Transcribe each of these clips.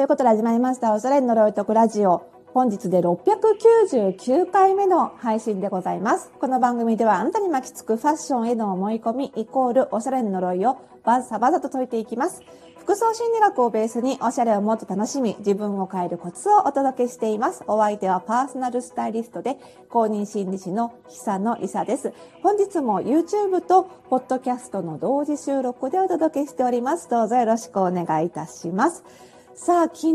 ということで始まりました、おしゃれ呪いとくラジオ。本日で699回目の配信でございます。この番組ではあなたに巻きつくファッションへの思い込みイコールおしゃれの呪いをバサバサと解いていきます。服装心理学をベースにおしゃれをもっと楽しみ、自分を変えるコツをお届けしています。お相手はパーソナルスタイリストで公認心理師の久野りさです。本日も YouTube とポッドキャストの同時収録でお届けしております。どうぞよろしくお願いいたします。さあ、昨日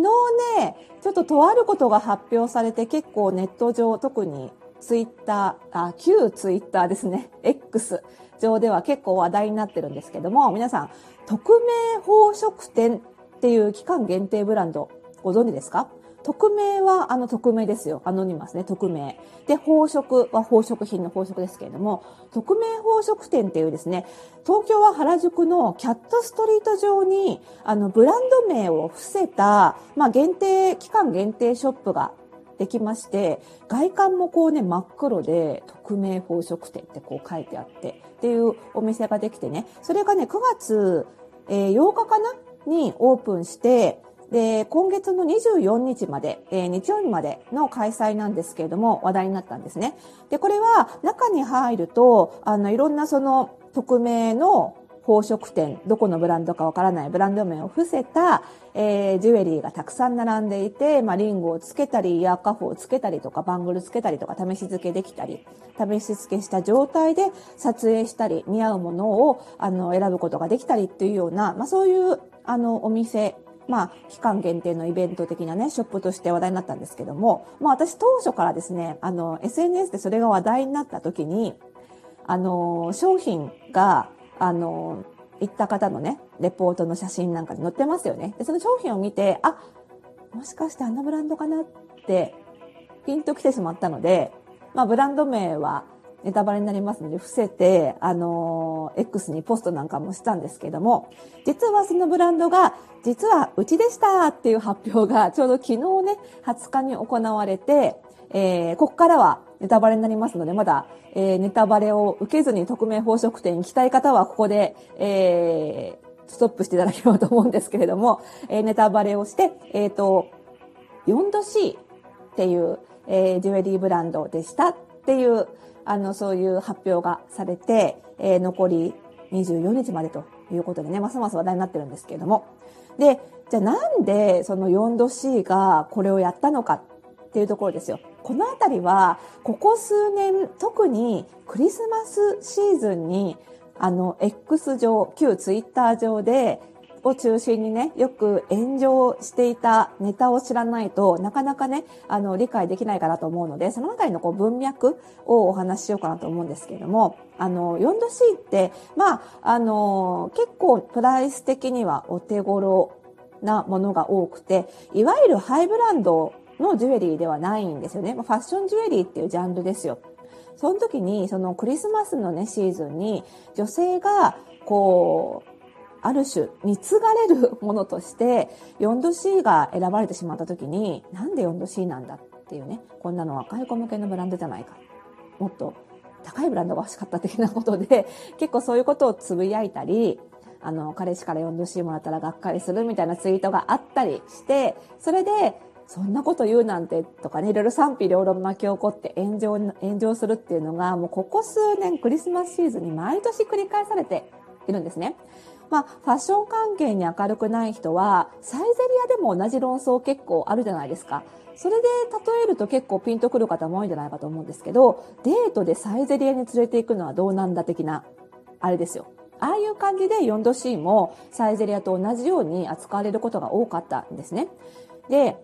ね、ちょっととあることが発表されて結構ネット上、特にツイッター、あ、旧ツイッターですね、X 上では結構話題になってるんですけども、皆さん、匿名宝飾店っていう期間限定ブランドご存知ですか？匿名はあの匿名ですよ。アノニマスね、匿名。で、宝飾は宝飾品の宝飾ですけれども、匿名宝飾店っていうですね、東京は原宿のキャットストリート上に、あの、ブランド名を伏せた、まあ、限定、期間限定ショップができまして、外観もこうね、真っ黒で、匿名宝飾店ってこう書いてあって、っていうお店ができてね、それがね、9月、えー8日かなにオープンして、で、今月の24日まで、えー日曜日までの開催なんですけれども、話題になったんですね。で、これは中に入ると、あの、いろんなその匿名の宝飾店、どこのブランドかわからないブランド名を伏せた、えージュエリーがたくさん並んでいて、まあ、リングをつけたり、イヤーカフをつけたりとか、バングルつけたりとか、試し付けできたり、試し付けした状態で撮影したり、似合うものを、あの、選ぶことができたりっていうような、まあ、そういう、あの、お店、まあ、期間限定のイベント的なね、ショップとして話題になったんですけども、まあ私当初からですね、あの、SNS でそれが話題になった時に、あの、商品が、あの、行った方のね、レポートの写真なんかに載ってますよね。で、その商品を見て、あ、もしかしてあのブランドかなって、ピンと来てしまったので、まあブランド名はネタバレになりますので、伏せて、あの、X にポストなんかもしたんですけども、実はそのブランドが、実はうちでしたっていう発表が、ちょうど昨日ね、20日に行われて、えー、ここからはネタバレになりますので、まだ、えー、ネタバレを受けずに匿名宝飾店に行きたい方は、ここで、えー、ストップしていただければと思うんですけれども、えー、ネタバレをして、えっ、と、4度 C っていう、えー、ジュエリーブランドでしたっていう、あの、そういう発表がされて、えー残り24日までということでね、ますます話題になってるんですけれども。で、じゃあなんでその4度 C がこれをやったのかっていうところですよ。このあたりは、ここ数年、特にクリスマスシーズンに、あの、X 上、旧ツイッター上で、を中心にね、よく炎上していたネタを知らないとなかなかね、あの、理解できないかなと思うので、そのあたりのこう文脈をお話ししようかなと思うんですけれども、あの、4度 C って、まあ、あの、結構プライス的にはお手頃なものが多くて、いわゆるハイブランドのジュエリーではないんですよね。ファッションジュエリーっていうジャンルですよ。その時に、そのクリスマスのね、シーズンに、女性が、こう、ある種、貢がれるものとして、4度 C が選ばれてしまった時に、なんで4度 C なんだっていうね、こんなの若い子向けのブランドじゃないか。もっと高いブランドが欲しかった的なことで、結構そういうことをつぶやいたり、あの、彼氏から4度 C もらったらがっかりするみたいなツイートがあったりして、それで、そんなこと言うなんてとかね、いろいろ賛否両論巻き起こって炎上、炎上するっていうのが、もうここ数年クリスマスシーズンに毎年繰り返されているんですね。まあ、ファッション関係に明るくない人は、サイゼリアでも同じ論争結構あるじゃないですか。それで例えると結構ピンとくる方も多いんじゃないかと思うんですけど、デートでサイゼリアに連れて行くのはどうなんだ的な、あれですよ。ああいう感じで 4°C もサイゼリアと同じように扱われることが多かったんですね。で、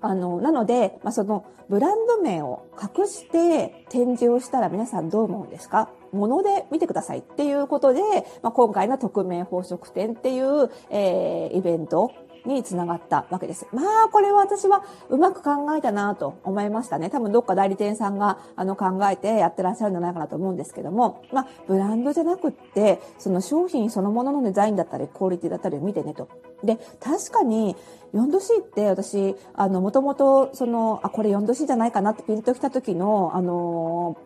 あの、なので、まあ、そのブランド名を隠して展示をしたら皆さんどう思うんですか？もので見てくださいっていうことで、まあ、今回の匿名宝飾店っていう、えーイベントにつながったわけです。まあ、これは私はうまく考えたなと思いましたね。多分どっか代理店さんがあの考えてやってらっしゃるんじゃないかなと思うんですけども、まあ、ブランドじゃなくって、その商品そのもののデザインだったり、クオリティだったりを見てねと。で、確かに 4°C って私、あの、もともとその、あ、これ 4°C じゃないかなってピンときた時の、あの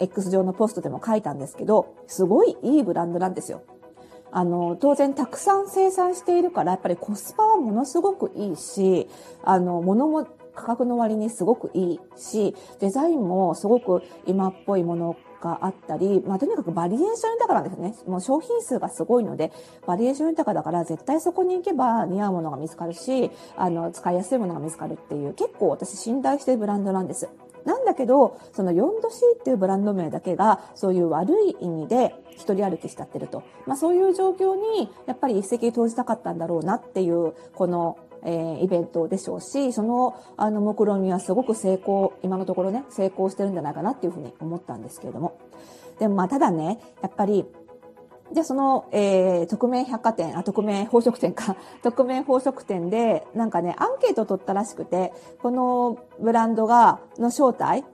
X 上のポストでも書いたんですけど、すごいいいブランドなんですよ。あの、当然たくさん生産しているから、やっぱりコスパはものすごくいいし、あの、物も価格の割にすごくいいし、デザインもすごく今っぽいものがあったり、まあ、とにかくバリエーション豊かなんですね。もう商品数がすごいので、バリエーション豊かだから絶対そこに行けば似合うものが見つかるし、あの、使いやすいものが見つかるっていう、結構私信頼してるブランドなんです。なんだけど、その 4°C っていうブランド名だけが、そういう悪い意味で一人歩きしちゃってると。まあそういう状況に、やっぱり一石投じたかったんだろうなっていう、この、えー、イベントでしょうし、その、あの、目論見みはすごく成功、今のところね、成功してるんじゃないかなっていうふうに思ったんですけれども。でもまあ、ただね、やっぱり、で、その、えー、匿名百貨店、あ、匿名宝飾店か、匿名宝飾店で、なんかね、アンケート取ったらしくて、このブランドが、の正体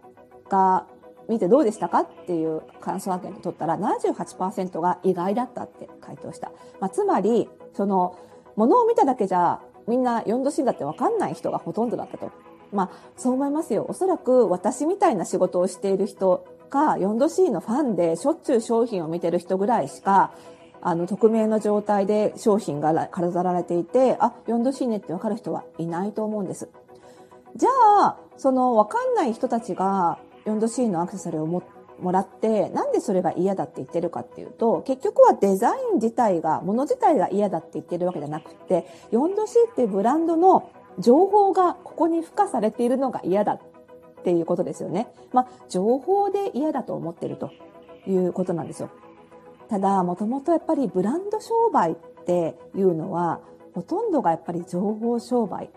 が見てどうでしたかっていう感想アンケート取ったら、78%が意外だったって回答した。まあ、つまり、その、ものを見ただけじゃ、みんな4度 C だってわかんない人がほとんどだったと。まあ、そう思いますよ。おそらく私みたいな仕事をしている人か 4°C のファンでしょっちゅう商品を見てる人ぐらいしか、あの、匿名の状態で商品が飾られていて、あ、4°C ねってわかる人はいないと思うんです。じゃあ、そのわかんない人たちが 4°C のアクセサリーをももらって、なんでそれが嫌だって言ってるかっていうと、結局はデザイン自体が、もの自体が嫌だって言ってるわけじゃなくて、4°C っていうブランドの情報がここに付加されているのが嫌だっっていうことですよね。まあ、情報で嫌だと思ってるということなんですよ。ただ、もともとやっぱりブランド商売っていうのは、ほとんどがやっぱり情報商売。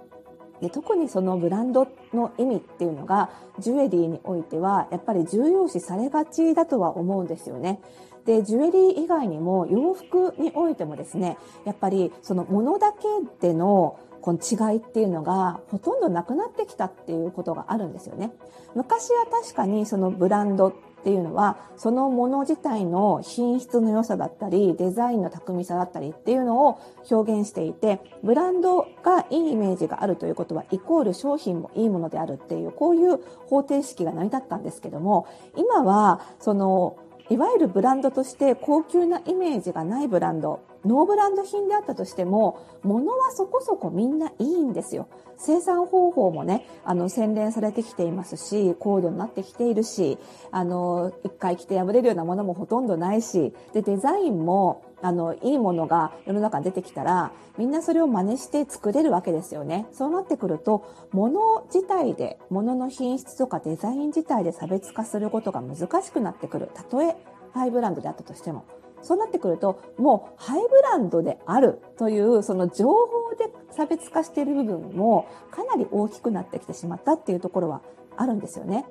で特にそのブランドの意味っていうのが、ジュエリーにおいては、やっぱり重要視されがちだとは思うんですよね。で、ジュエリー以外にも洋服においてもですね、やっぱりそのものだけでのこの違いっていうのがほとんどなくなってきたっていうことがあるんですよね。昔は確かにそのブランドっていうのはそのもの自体の品質の良さだったりデザインの巧みさだったりっていうのを表現していてブランドがいいイメージがあるということはイコール商品もいいものであるっていうこういう方程式が成り立ったんですけども今はそのいわゆるブランドとして高級なイメージがないブランドノーブランド品であったとしても、物はそこそこみんないいんですよ。生産方法もね、あの、洗練されてきていますし、高度になってきているし、あの、一回着て破れるようなものもほとんどないし、で、デザインも、あの、いいものが世の中に出てきたら、みんなそれを真似して作れるわけですよね。そうなってくると、物自体で、物の品質とかデザイン自体で差別化することが難しくなってくる。たとえ、ハイブランドであったとしても。そうなってくると、もうハイブランドであるという、その情報で差別化している部分もかなり大きくなってきてしまったっていうところはあるんですよね。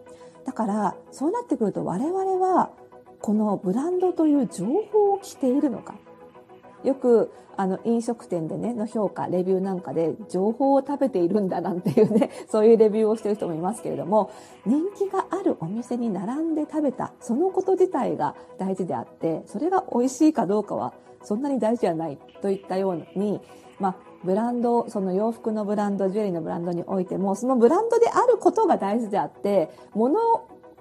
だから、そうなってくると我々は、このブランドという情報を着ているのか。よくあの飲食店でねの評価レビューなんかで情報を食べているんだなんていうね そういうレビューをしてる人もいますけれども人気があるお店に並んで食べたそのこと自体が大事であってそれが美味しいかどうかはそんなに大事じゃないといったようにまあブランド、その洋服のブランド、ジュエリーのブランドにおいても、そのブランドであることが大事であって、物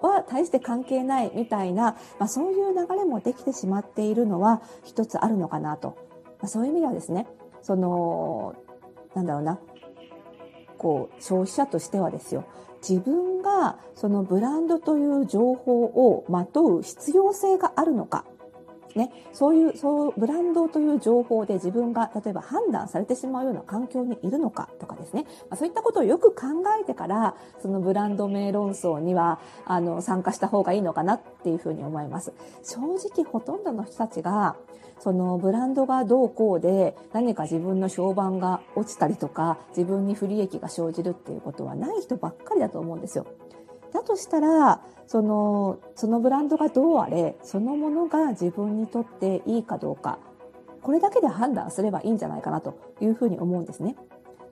は大して関係ないみたいな、まあ、そういう流れもできてしまっているのは一つあるのかなと。まあ、そういう意味ではですね、その、なんだろうな、こう、消費者としてはですよ、自分がそのブランドという情報をまとう必要性があるのかね、そういう、そう、ブランドという情報で自分が、例えば判断されてしまうような環境にいるのかとかですね、まあ、そういったことをよく考えてから、そのブランド名論争には、あの、参加した方がいいのかなっていうふうに思います。正直ほとんどの人たちが、そのブランドがどうこうで何か自分の評判が落ちたりとか自分に不利益が生じるっていうことはない人ばっかりだと思うんですよ。だとしたら、その、そのブランドがどうあれ、そのものが自分にとっていいかどうか、これだけで判断すればいいんじゃないかなというふうに思うんですね。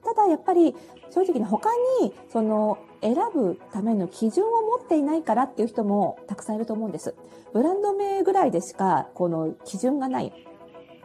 ただやっぱり正直に他にその選ぶための基準を持っていないからっていう人もたくさんいると思うんです。ブランド名ぐらいでしかこの基準がない。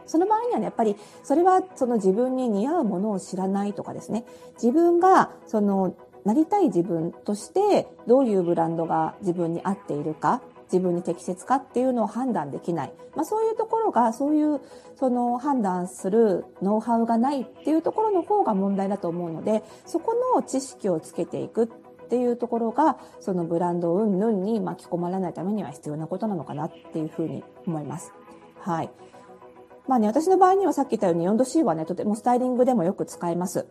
その場合にはね、やっぱりそれはその自分に似合うものを知らないとかですね。自分がそのなりたい自分としてどういうブランドが自分に合っているか自分に適切かっていうのを判断できない。まあそういうところが、そういうその判断するノウハウがないっていうところの方が問題だと思うので、そこの知識をつけていくっていうところが、そのブランド云々に巻き込まれないためには必要なことなのかなっていうふうに思います。はい。まあね、私の場合にはさっき言ったように 4°C はね、とてもスタイリングでもよく使えます。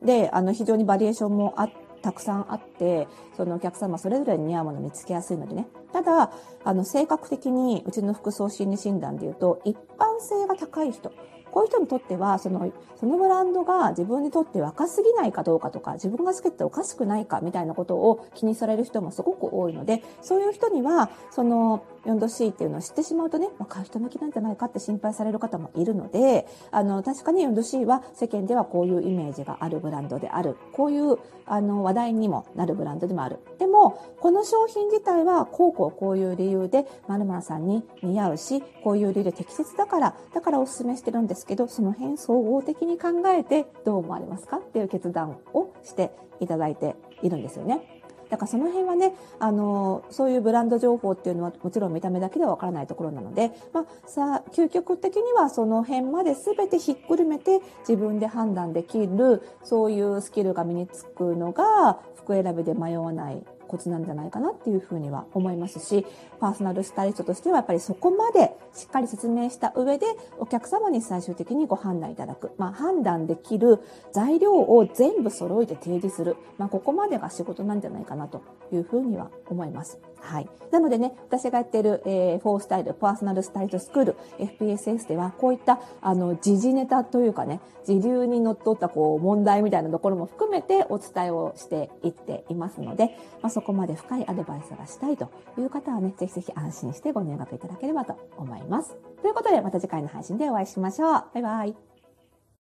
で、あの、非常にバリエーションもあったくさんあって、そのお客様それぞれに似合うもの見つけやすいのでね。ただ、あの、性格的にうちの服装心理診断で言うと、一般性が高い人、こういう人にとっては、その、そのブランドが自分にとって若すぎないかどうかとか、自分が好きっておかしくないかみたいなことを気にされる人もすごく多いので、そういう人には、その 4°C っていうのを知ってしまうとね、若い人向きなんじゃないかって心配される方もいるので、あの、確かに 4°C は世間ではこういうイメージがあるブランドである。こういう、あの、話題にもなるブランドでもある。でも、この商品自体は、こうこうこういう理由で、〇〇さんに似合うし、こういう理由で適切だから、だからお勧めしてるんですけど、その辺総合的に考えてどう思われますかっていう決断をしていただいているんですよね。だからその辺はね、あの、そういうブランド情報っていうのはもちろん見た目だけではわからないところなので、まあ、さあ、究極的にはその辺まで全てひっくるめて自分で判断できる、そういうスキルが身につくのが、服選びで迷わないコツなんじゃないかなっていうふうには思いますし、パーソナルスタイリストとしてはやっぱりそこまでしっかり説明した上でお客様に最終的にご判断いただく。まあ判断できる材料を全部揃えて提示する。まあここまでが仕事なんじゃないかなというふうには思います。はい。なのでね、私がやっている、えー、フォースタイル、パーソナルスタイルスクール、FPSS では、こういった、あの、時事ネタというかね、時流にのっとった、こう、問題みたいなところも含めてお伝えをしていっていますので、まあ、そこまで深いアドバイスがしたいという方はね、ぜひぜひ安心してご入学いただければと思います。ということで、また次回の配信でお会いしましょう。バイバイ。